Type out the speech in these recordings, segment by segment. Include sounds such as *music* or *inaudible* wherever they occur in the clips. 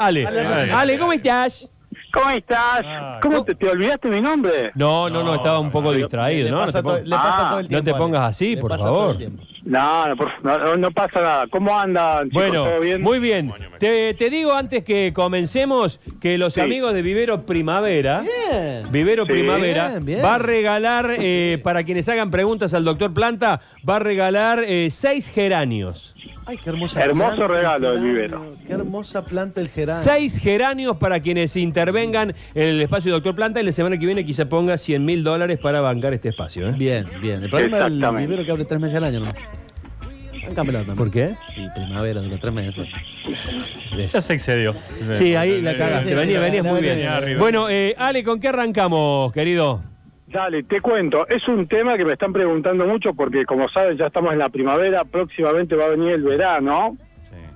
Ale. Ale, Ale, Ale. ¿cómo estás? ¿Cómo estás? Ah, ¿Cómo te, te olvidaste mi nombre? No, no, no, estaba un poco distraído, Le ¿no? No pasa, te, todo, pon- le pasa Ah, todo el no tiempo. te Ale. pongas así, Le por favor. No, no, por- no, no- no pasa nada. ¿Cómo andan, chicos? Bueno, ¿Todo bien? muy bien. Te, te digo antes que comencemos que los Sí. amigos de Vivero Primavera, Bien. Vivero Sí. Primavera, Bien, bien. va a regalar, eh, para quienes hagan preguntas al doctor Planta, va a regalar eh, seis geranios. Ay, qué hermosa Hermoso planta el regalo del geranio. vivero. Qué hermosa planta el geranio. Seis geranios para quienes intervengan en el espacio Doctor Planta y la semana que viene quizá ponga 100 mil dólares para bancar este espacio. ¿eh? Bien, bien. El problema del vivero que abre tres meses al año, ¿no? ¿Por qué? Sí, primavera, de los tres meses. Ya se excedió. Sí, ahí la cagaste. Venía, sí, muy bien. Bueno, eh, Ale, ¿con qué arrancamos, querido? Dale, te cuento. Es un tema que me están preguntando mucho porque, como saben, ya estamos en la primavera, próximamente va a venir el verano.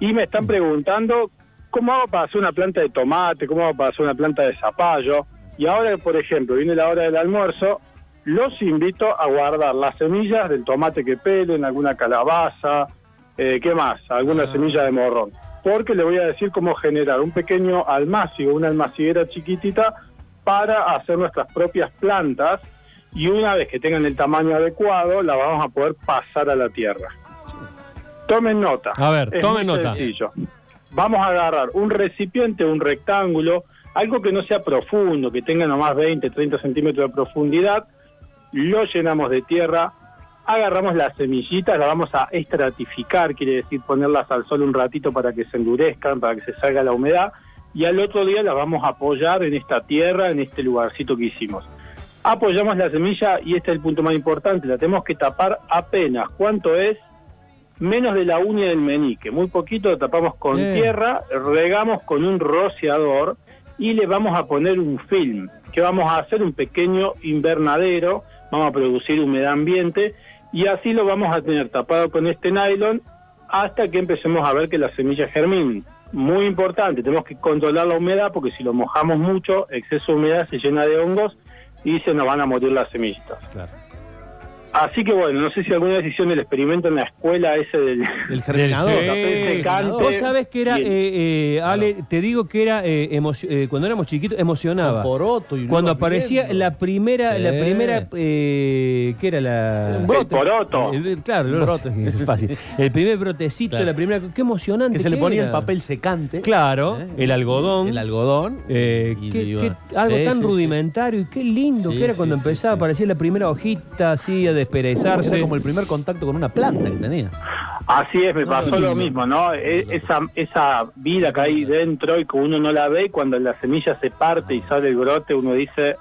Y me están preguntando cómo hago para hacer una planta de tomate, cómo hago para hacer una planta de zapallo. Y ahora, por ejemplo, viene la hora del almuerzo, los invito a guardar las semillas del tomate que pelen, alguna calabaza, eh, ¿qué más? Alguna Ah. semilla de morrón. Porque le voy a decir cómo generar un pequeño almácigo, una almaciguera chiquitita para hacer nuestras propias plantas y una vez que tengan el tamaño adecuado, la vamos a poder pasar a la tierra. Tomen nota. A ver, Es tomen muy nota. sencillo. Vamos a agarrar un recipiente, un rectángulo, algo que no sea profundo, que tenga nomás 20, 30 centímetros de profundidad, lo llenamos de tierra, agarramos las semillitas, las vamos a estratificar, quiere decir ponerlas al sol un ratito para que se endurezcan, para que se salga la humedad, y al otro día las vamos a apoyar en esta tierra, en este lugarcito que hicimos. Apoyamos la semilla y este es el punto más importante, la tenemos que tapar apenas. ¿Cuánto es? Menos de la uña del meñique, muy poquito, lo tapamos con Bien. tierra, regamos con un rociador y le vamos a poner un film, que vamos a hacer un pequeño invernadero, vamos a producir humedad ambiente y así lo vamos a tener tapado con este nylon hasta que empecemos a ver que las semillas germinen. Muy importante, tenemos que controlar la humedad porque si lo mojamos mucho, exceso de humedad se llena de hongos y se nos van a morir las semillitas. Así que bueno, no sé si alguna vez hicieron el experimento en la escuela ese del... El germinador. Sí. *laughs* secante. Vos sabés que era, eh, eh, Ale, te digo que era, eh, eh, cuando éramos chiquitos, emocionaba. Poroto y Cuando aparecía viendo. la primera, la primera, eh, ¿qué era la...? Un brote. El poroto. El- claro, el brote. *laughs* Es fácil. El primer brotecito, Claro. la primera... Qué emocionante Que se le ponía era. el papel secante. Claro, ¿eh? el algodón. El algodón. Eh, Y qué- qué- algo Sí, tan sí, sí. rudimentario y qué lindo Sí, que era sí, cuando sí, empezaba sí. a aparecer la primera hojita así a desperezarse. Era como el primer contacto con una planta que tenía. Así es, me No, pasó no, lo no. mismo, ¿no? E- Esa, esa vida que hay dentro y que uno no la ve, y cuando la semilla se parte y sale el brote, uno dice,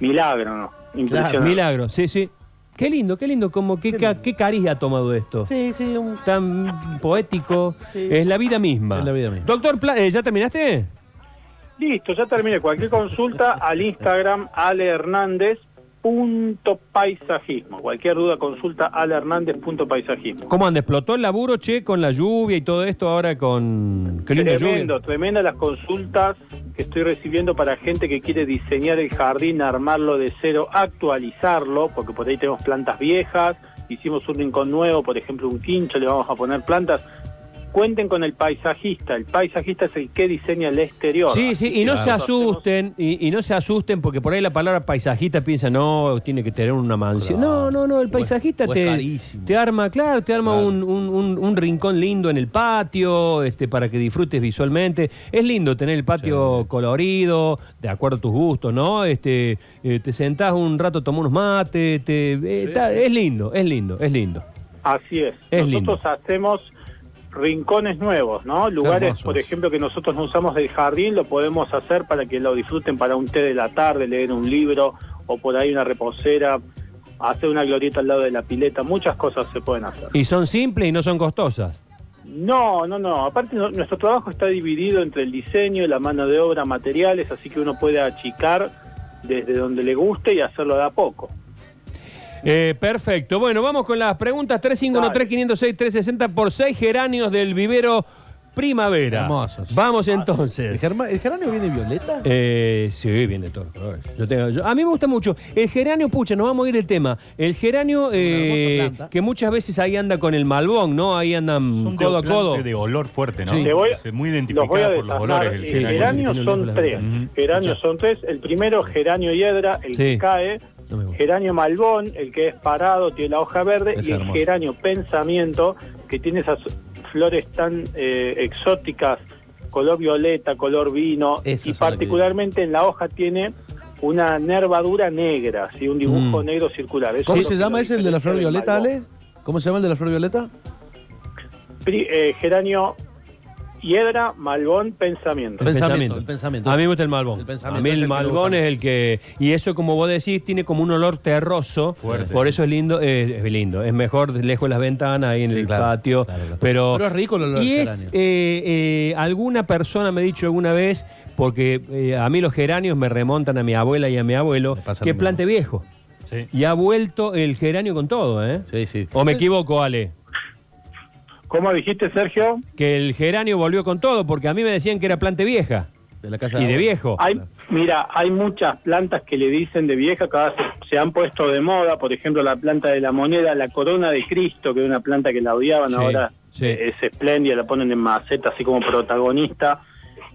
milagro, ¿no? Impresionante. Milagro, sí, sí. Qué lindo, qué lindo, como qué, Qué ca- qué cariz ha tomado esto. Sí, sí, un... Tan poético. Sí. Es la vida misma. Es la vida misma. Doctor, Pla- eh, ¿ya terminaste? Listo, ya terminé. Cualquier consulta al Instagram alehernández.paisajismo. Cualquier duda, consulta alehernández.paisajismo. ¿Cómo anda? ¿Explotó el laburo, che, con la lluvia y todo esto ahora con... Qué Tremendo, lluvia. tremenda las consultas que estoy recibiendo para gente que quiere diseñar el jardín, armarlo de cero, actualizarlo, porque por ahí tenemos plantas viejas, hicimos un rincón nuevo, por ejemplo un quincho, le vamos a poner plantas. Cuenten con el paisajista, el paisajista es el que diseña el exterior. Sí, sí, y no se asusten, y, y no se asusten, porque por ahí la palabra paisajista piensa, no, tiene que tener una mansión. Claro. No, no, no, el O es- paisajista o es te, arma, claro, te arma Claro. un, un- un- un rincón lindo en el patio, este, para que disfrutes visualmente. Es lindo tener el patio Sí. colorido, de acuerdo a tus gustos, ¿no? Este, eh, te sentás un rato, tomás unos mates, te, eh, está- es lindo, es lindo, es lindo. Así es. Es nosotros hacemos rincones nuevos, ¿no? Lugares, por ejemplo, que nosotros no usamos del jardín, lo podemos hacer para que lo disfruten para un té de la tarde, leer un libro o por ahí una reposera, hacer una glorieta al lado de la pileta, muchas cosas se pueden hacer. Y son simples y no son costosas. No, no, no. Aparte, no- nuestro trabajo está dividido entre el diseño, la mano de obra, materiales, así que uno puede achicar desde donde le guste y hacerlo de a poco. Eh, perfecto. Bueno, vamos con las preguntas. 351-3506-360 por 6 geranios del vivero primavera. Hermosos. Vamos ¿El, entonces. germa- el geranio viene violeta? Eh, sí, viene de todos los colores. Yo tengo- yo- a mí me gusta mucho. El geranio, pucha, nos vamos a ir el tema. El geranio, eh, hermosa planta. que muchas veces ahí anda con el malbón, ¿no? Ahí andan Son codo a de, codo. de olor fuerte, ¿no? Sí. Te voy- Es muy Los voy a identificado por los olores del Eh, geranio. geranios son tres. Ujú. Geranios son tres. El primero, geranio hiedra, el Sí. que cae. No. Geranio malbón, el que es parado, tiene la hoja verde. Es y el geranio pensamiento, que tiene esas flores tan eh, exóticas, color violeta, color vino. Esas y particularmente en la hoja tiene una nervadura negra, ¿sí? un dibujo Mm. negro circular. Eso ¿Cómo se llama ese, el de la flor violeta, Ale? ¿Cómo se llama el de la flor violeta? Pri- eh, geranio hiedra, malbón, pensamiento. El pensamiento, el pensamiento. A mí me gusta el malbón. El pensamiento a mí es el, malbón es el que. Y eso, como vos decís, tiene como un olor terroso. Fuerte. Por eso es lindo. eh, es lindo. Es mejor lejos de las ventanas, ahí en Sí, el claro, patio. claro, claro. Pero, Pero es rico el olor Y es. eh, eh, alguna persona me ha dicho alguna vez, porque eh, a mí los geranios me remontan a mi abuela y a mi abuelo, que mismo. plante viejo. Sí. Y ha vuelto el geranio con todo, ¿eh? Sí, sí. ¿O me equivoco, Ale? ¿Cómo dijiste, Sergio? Que el geranio volvió con todo, porque a mí me decían que era plante vieja. De la casa Y de viejo. Hay, mira, hay muchas plantas que le dicen de vieja, cada vez se, se han puesto de moda, por ejemplo, la planta de la moneda, la corona de Cristo, que es una planta que la odiaban, Sí, ahora sí. eh, es espléndida, la ponen en maceta así como protagonista.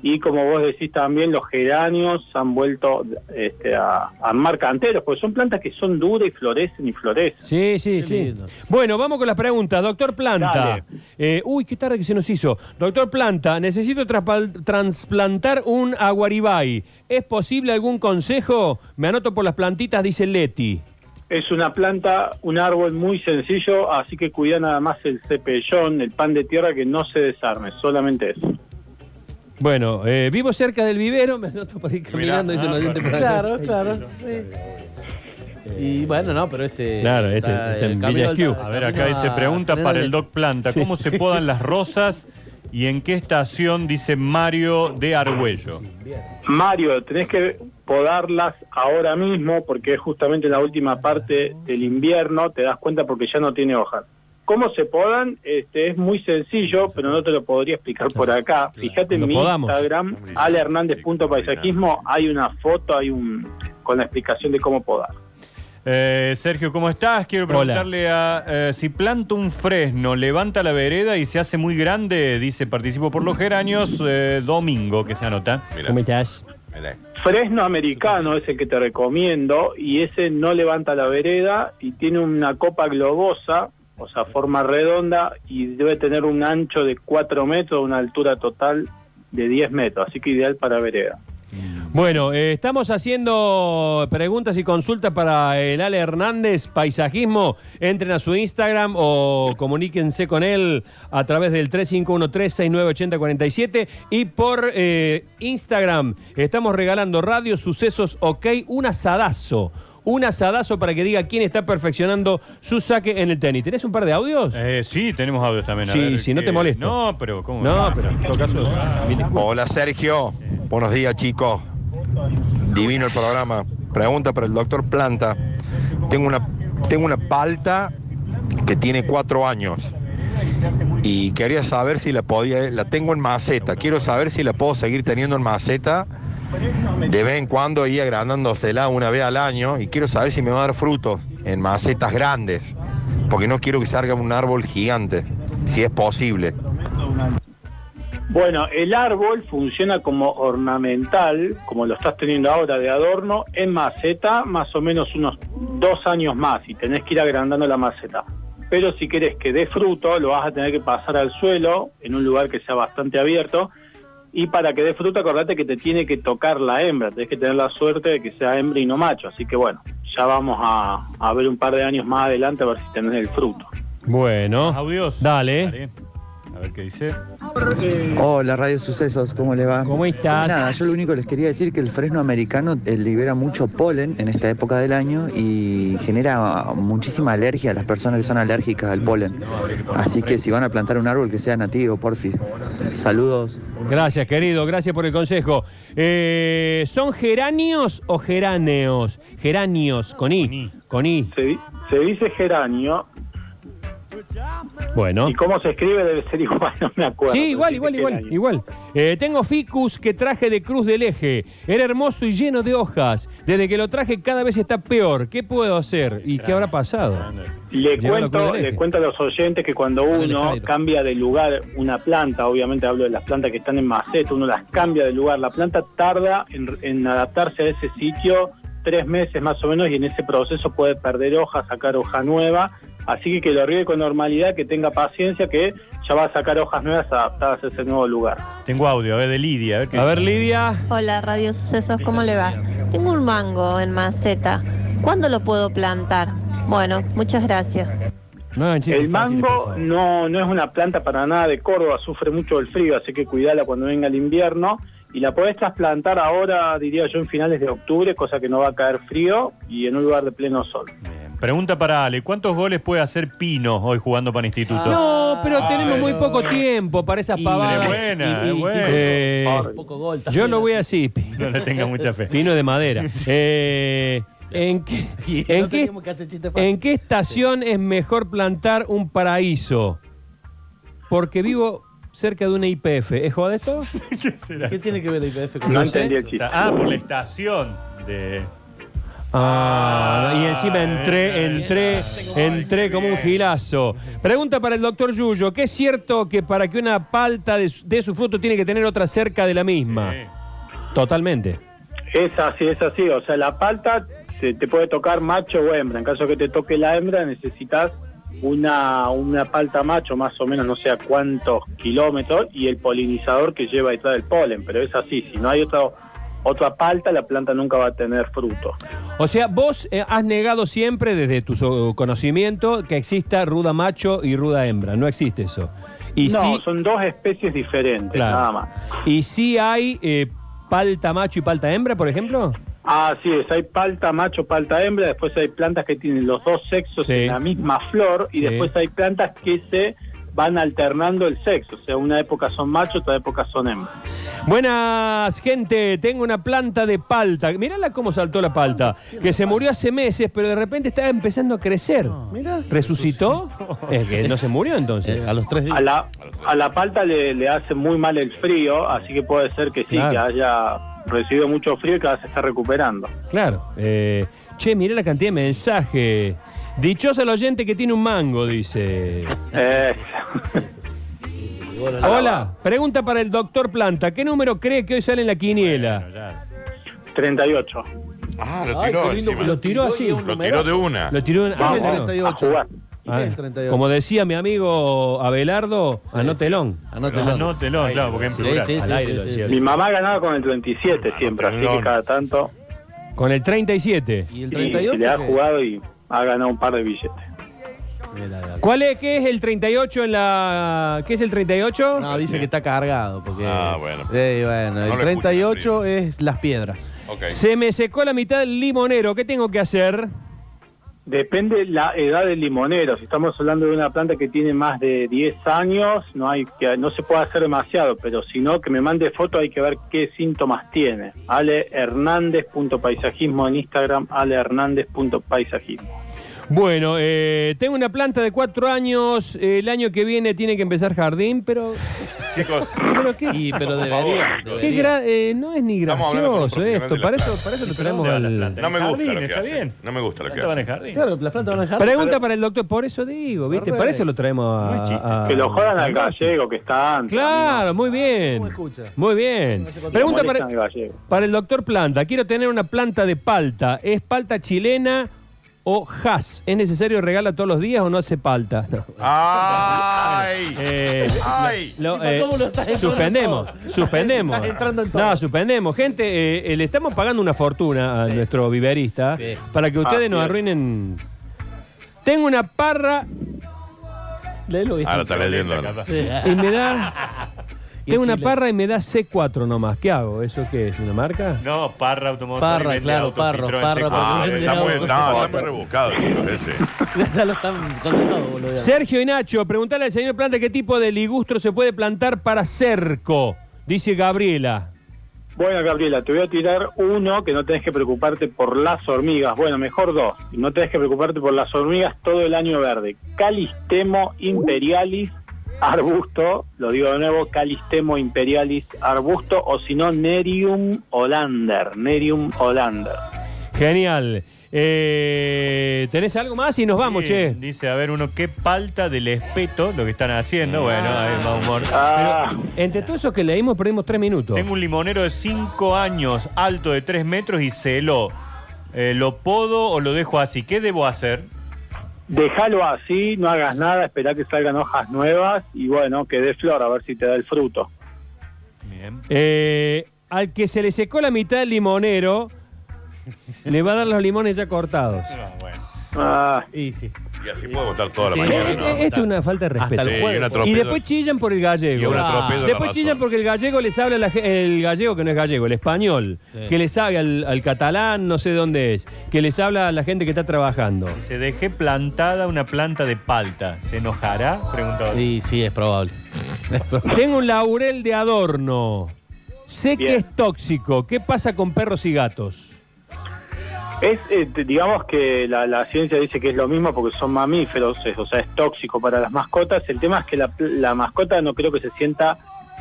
Y como vos decís también, los geranios han vuelto este, a, a mar canteros, porque son plantas que son duras y florecen y florecen. Sí, sí, Qué sí. lindo. Bueno, vamos con las preguntas. Doctor Planta. Eh, uy, qué tarde que se nos hizo. Doctor Planta, necesito transplantar un aguaribay. ¿Es posible algún consejo? Me anoto por las plantitas, dice Leti. Es una planta, un árbol muy sencillo, así que cuida nada más el cepellón, el pan de tierra que no se desarme, solamente eso. Bueno, eh, vivo cerca del vivero, *laughs* me anoto para ir caminando, dice ah, el oyente por acá. Claro, claro. sí. Y bueno, no, pero este. Claro, este- está este el en camino Villa Esquiú. A ver, acá dice pregunta para el Doc Planta. Sí. ¿Cómo se podan las rosas y en qué estación? Dice Mario de Argüello. Mario, tenés que podarlas ahora mismo porque es justamente la última parte del invierno, te das cuenta porque ya no tiene hojas. ¿Cómo se podan? Este, es muy sencillo, pero no te lo podría explicar por acá. Fíjate en mi podamos. Instagram, alehernandez.paisajismo, hay una foto, hay un con la explicación de cómo podar. Eh, Sergio, ¿cómo estás? Quiero Hola. preguntarle a eh, si planto un fresno, levanta la vereda y se hace muy grande, dice participo por los geranios, eh, domingo que se anota. ¿Cómo estás? Fresno americano es el que te recomiendo y ese no levanta la vereda y tiene una copa globosa, o sea, forma redonda y debe tener un ancho de 4 metros, una altura total de 10 metros, así que ideal para vereda. Bueno, eh, estamos haciendo preguntas y consultas para el Ale Hernández, paisajismo. Entren a su Instagram o comuníquense con él a través del 3513-698047 y por eh, Instagram estamos regalando Radio Sucesos OK, un asadazo. Un asadazo para que diga quién está perfeccionando su saque en el tenis. ¿Tenés un par de audios? Eh, sí, tenemos audios también. a Sí, ver, sí, no te molesto. No, pero ¿cómo? No, pero en todo caso... Hola Sergio, buenos días chicos. Divino el programa. Pregunta para el doctor Planta. Tengo una, tengo una palta que tiene cuatro años y quería saber si la podía, la tengo en maceta. Quiero saber si la puedo seguir teniendo en maceta de vez en cuando y agrandándosela una vez al año y quiero saber si me va a dar frutos en macetas grandes porque no quiero que salga un árbol gigante, si es posible. Bueno, el árbol funciona como ornamental, como lo estás teniendo ahora de adorno, en maceta más o menos unos dos años más y tenés que ir agrandando la maceta. Pero si querés que dé fruto, lo vas a tener que pasar al suelo en un lugar que sea bastante abierto. Y para que dé fruto, acordate que te tiene que tocar la hembra, tenés que tener la suerte de que sea hembra y no macho. Así que bueno, ya vamos a, a ver un par de años más adelante a ver si tenés el fruto. Bueno, ¿Más audios? dale. A ver qué dice. Hola Radio Sucesos, ¿cómo le va? ¿Cómo estás? Nada, yo lo único que les quería decir que el fresno americano eh, libera mucho polen en esta época del año y genera muchísima alergia a las personas que son alérgicas al polen. Así que si van a plantar un árbol que sea nativo, porfi. Saludos. Gracias, querido, gracias por el consejo. Eh, ¿Son geranios o geráneos? Geranios, con I. Con I. Se, se dice geranio Bueno. Y cómo se escribe debe ser igual, *laughs* no me acuerdo. Sí, igual, igual, igual, igual. Eh, tengo ficus que traje de Cruz del Eje. Era hermoso y lleno de hojas. Desde que lo traje cada vez está peor. ¿Qué puedo hacer? ¿Y qué habrá pasado? Le cuento, le cuento a los oyentes que cuando uno cambia de lugar una planta, obviamente hablo de las plantas que están en maceta, uno las cambia de lugar, la planta tarda en, en adaptarse a ese sitio tres meses más o menos y en ese proceso puede perder hoja, sacar hoja nueva, así que que lo riegue con normalidad, que tenga paciencia, que ya va a sacar hojas nuevas adaptadas a ese nuevo lugar. Tengo audio, a ver, de Lidia. A ver, qué A ver, dice. Lidia. Hola, Radio Sucesos, ¿cómo le va? Tengo un mango en maceta. ¿Cuándo lo puedo plantar? Bueno, muchas gracias. No El mango no, no es una planta para nada de Córdoba, sufre mucho el frío, así que cuidala cuando venga el invierno. Y la podés trasplantar ahora, diría yo, en finales de octubre, cosa que no va a caer frío y en un lugar de pleno sol. Pregunta para Ale, ¿cuántos goles puede hacer Pino hoy jugando para Instituto? No, pero Ah, tenemos muy pero- poco tiempo para esas pavadas. Es buena, es buena. Eh, poco gol yo lo voy así. No le tenga mucha fe. Pino de madera. *laughs* Eh, ¿en, qué, *laughs* Y en no qué- teníamos que hacer chiste fácil. en qué estación es mejor plantar un paraíso? Porque vivo cerca de una IPF. ¿Es joda esto? *laughs* ¿Qué será? ¿Qué tiene que ver la IPF con No entendí el chiste. Ah, por la estación de. Ah, y encima entré, entré, entré como un gilazo. Pregunta para el doctor Yuyo, ¿qué es cierto que para que una palta de su, dé su fruto tiene que tener otra cerca de la misma? Sí. Totalmente. Es así, es así. O sea, la palta se te puede tocar macho o hembra. En caso que te toque la hembra, necesitas una, una palta macho, más o menos no sé a cuántos kilómetros, y el polinizador que lleva detrás del polen. Pero es así, si no hay otro, otra palta, la planta nunca va a tener fruto. O sea, vos eh, has negado siempre desde tu so- conocimiento que exista ruda macho y ruda hembra. No existe eso. Y no, sí, son dos especies diferentes, Claro. nada más. y sí hay eh, palta macho y palta hembra, por ejemplo. Así es, hay palta macho, palta hembra, después hay plantas que tienen los dos sexos Sí. en la misma flor y Sí. después hay plantas que se van alternando el sexo, o sea, una época son machos, otra época son hembras. Buenas, gente. Tengo una planta de palta. Mirala cómo saltó la palta. Que se murió hace meses, pero de repente está empezando a crecer. Mira. ¿Resucitó? Es que no se murió entonces. Eh, a los tres días. A la, a la palta le, le hace muy mal el frío, así que puede ser que sí, Claro. que haya recibido mucho frío y que ahora se está recuperando. Claro. Eh, che, mirá la cantidad de mensajes. Dichosa el oyente que tiene un mango, dice. Eh, Y Hola, pregunta para el doctor Planta. ¿Qué número cree que hoy sale en la quiniela? Bueno, ya. 38. Ah, lo Ay, tiró qué lindo encima. Lo tiró así. y Lo tiró de una. Lo tiró en... ¿Qué es el bueno. 38? A jugar. ¿Y A qué es ver, el 38? Como decía mi amigo Abelardo, anótelón. Anótelo. Anótelo, claro, porque en Sí, plural. sí, Al sí, aire sí, lo sí, decía. sí. Mi mamá ganaba con el 37 siempre, así que cada tanto Con el 37. ¿Y el y 38? se le ha jugado y ha ganado un par de billetes. ¿Cuál es? ¿Qué es el 38 en la... ¿Qué es el 38? No, dice que está cargado. Porque, Ah, bueno. Eh, bueno, No el lo escuchen, 38 es las piedras. Ok. Se me secó la mitad del limonero. ¿Qué tengo que hacer? Depende la edad del limonero. Si estamos hablando de una planta que tiene más de 10 años, no hay que no se puede hacer demasiado, pero si no, que me mande foto hay que ver qué síntomas tiene. Ale Hernández.paisajismo en Instagram, Ale Hernández.paisajismo. Bueno, eh, tengo una planta de cuatro años. El año que viene tiene que empezar jardín, pero. Chicos, pero qué, Y, pero Por debería. favor. qué debería. gra- eh, no es ni gracioso esto. Para eso, para eso lo ¿Pero tenemos dónde va la al. planta? no me gusta jardín, lo que está hace. bien. No me gusta lo que hace. jardín. Claro, las plantas van a dejar. Pregunta para el doctor, por eso digo, ¿viste? Para eso lo traemos a. chiste. a- Que lo jodan al gallego que está antes. Claro, muy bien. ¿Cómo escucha? Muy bien. Pregunta para, al gallego. para el doctor Planta. Quiero tener una planta de palta. ¿Es palta chilena o has? ¿Es necesario regalar todos los días o no hace palta? No. ¡Ay! *laughs* Eh, ¡Ay! lo- eh, ¿cómo lo estás entrando suspendemos, suspendemos. Estás entrando en todo. No, suspendemos. Gente, eh, eh, le estamos pagando una fortuna a nuestro viverista Sí. para que ustedes Ah, nos bien. arruinen. Tengo una parra Léelo. Ahora está leyendo. Sí. y me da. Tengo una parra y me da C4 nomás. ¿Qué hago? ¿Eso qué es? ¿Una marca? No, Parra Automotor. Parra, y vende claro, autos Parra, Citroën Parra, C4. Ah, Parra. está muy, Autos, no, está autos. muy rebuscado, chicos, ese. *laughs* ya lo están condenando, boludo. Sergio y Nacho, preguntale al señor Planta qué tipo de ligustro se puede plantar para cerco. Dice Gabriela. Bueno, Gabriela, te voy a tirar uno que no tenés que preocuparte por las hormigas. Bueno, mejor dos. No tenés que preocuparte por las hormigas todo el año verde. Calistemo imperialis arbusto, lo digo de nuevo, Calistemo imperialis arbusto, o si no, Nerium olander. Nerium olander. Genial. Eh, ¿Tenés algo más? Y nos vamos, Sí, che. Dice, a ver, uno, qué palta del espeto lo que están haciendo. Bueno, ahí va humor. Ah, Entre todos esos que leímos perdimos tres minutos. Tengo un limonero de 5 años, alto de 3 metros y celo. Eh, ¿Lo podo o lo dejo así? ¿Qué debo hacer? Déjalo así, no hagas nada, espera que salgan hojas nuevas y bueno, que dé flor, a ver si te da el fruto. Bien. Eh, al que se le secó la mitad del limonero, le va a dar los limones ya cortados. Ah, bueno. Ah, Y sí. Y así puedo votar toda la Sí, mañana, Eh, ¿no? Esto es una falta de Hasta respeto. el Sí, y después chillan por el y gallego. Ah. Después chillan porque el gallego les habla la ge- el gallego que no es gallego, el español, Sí. que les sabe al, al catalán, no sé dónde es, que les habla a la gente que está trabajando. Se dejé plantada una planta de palta. ¿Se enojará? Preguntó. Y sí, es probable. *laughs* Es probable. Tengo un laurel de adorno. Sé que Bien. es tóxico. ¿Qué pasa con perros y gatos? Es, eh, digamos que la, la ciencia dice que es lo mismo porque son mamíferos, es- o sea, es tóxico para las mascotas. El tema es que la, la mascota no creo que se sienta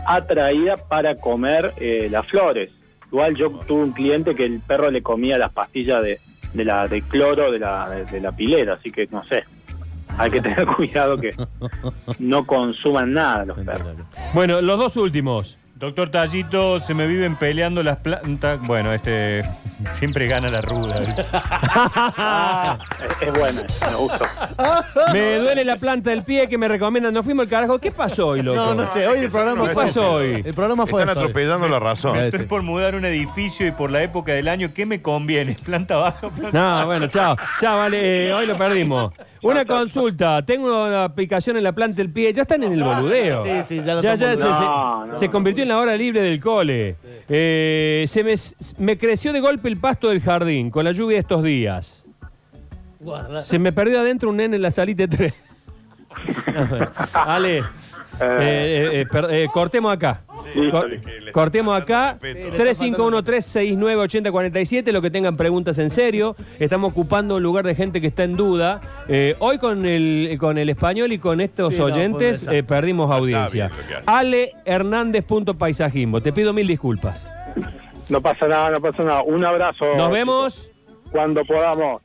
atraída para comer eh, las flores. Igual yo tuve un cliente que el perro le comía las pastillas de, de la de cloro de la, de la pilera, así que no sé. Hay que tener *laughs* cuidado que no consuman nada los perros. Bueno, los dos últimos. Doctor Tallito, se me viven peleando las plantas. Bueno, este siempre gana la ruda. *laughs* Es, es buena, me gustó. Me duele la planta del pie que me recomiendan. Nos fuimos al carajo. ¿Qué pasó hoy, loco? No, no sé. Hoy el programa ¿Qué fue. pasó hoy? El programa fue. Están esto hoy. atropellando la razón. Mira, Estoy este. por mudar un edificio y por la época del año, ¿qué me conviene? *laughs* ¿Planta baja? Planta... No, bueno, chao. Chao, vale. eh, hoy lo perdimos. Una consulta. Tengo una aplicación en la planta del pie. Ya están en el boludeo. Sí, sí, ya lo Ya, estamos ya se, se- No, no. se convirtió en la hora libre del cole. Eh, se me, me creció de golpe el pasto del jardín con la lluvia de estos días. Guarda. Se me perdió adentro un nene en la salita de tres. Ale, *laughs* eh, eh, eh, per- eh, cortemos acá. Sí, cortemos acá. Respeto. 351-369-8047, lo que tengan preguntas en serio. Estamos ocupando un lugar de gente que está en duda. Eh, hoy con el, con el español y con estos Sí, oyentes eh, perdimos audiencia. Ale Hernández punto paisajismo. Te pido mil disculpas. No pasa nada, no pasa nada. Un abrazo. Nos vemos. Cuando podamos.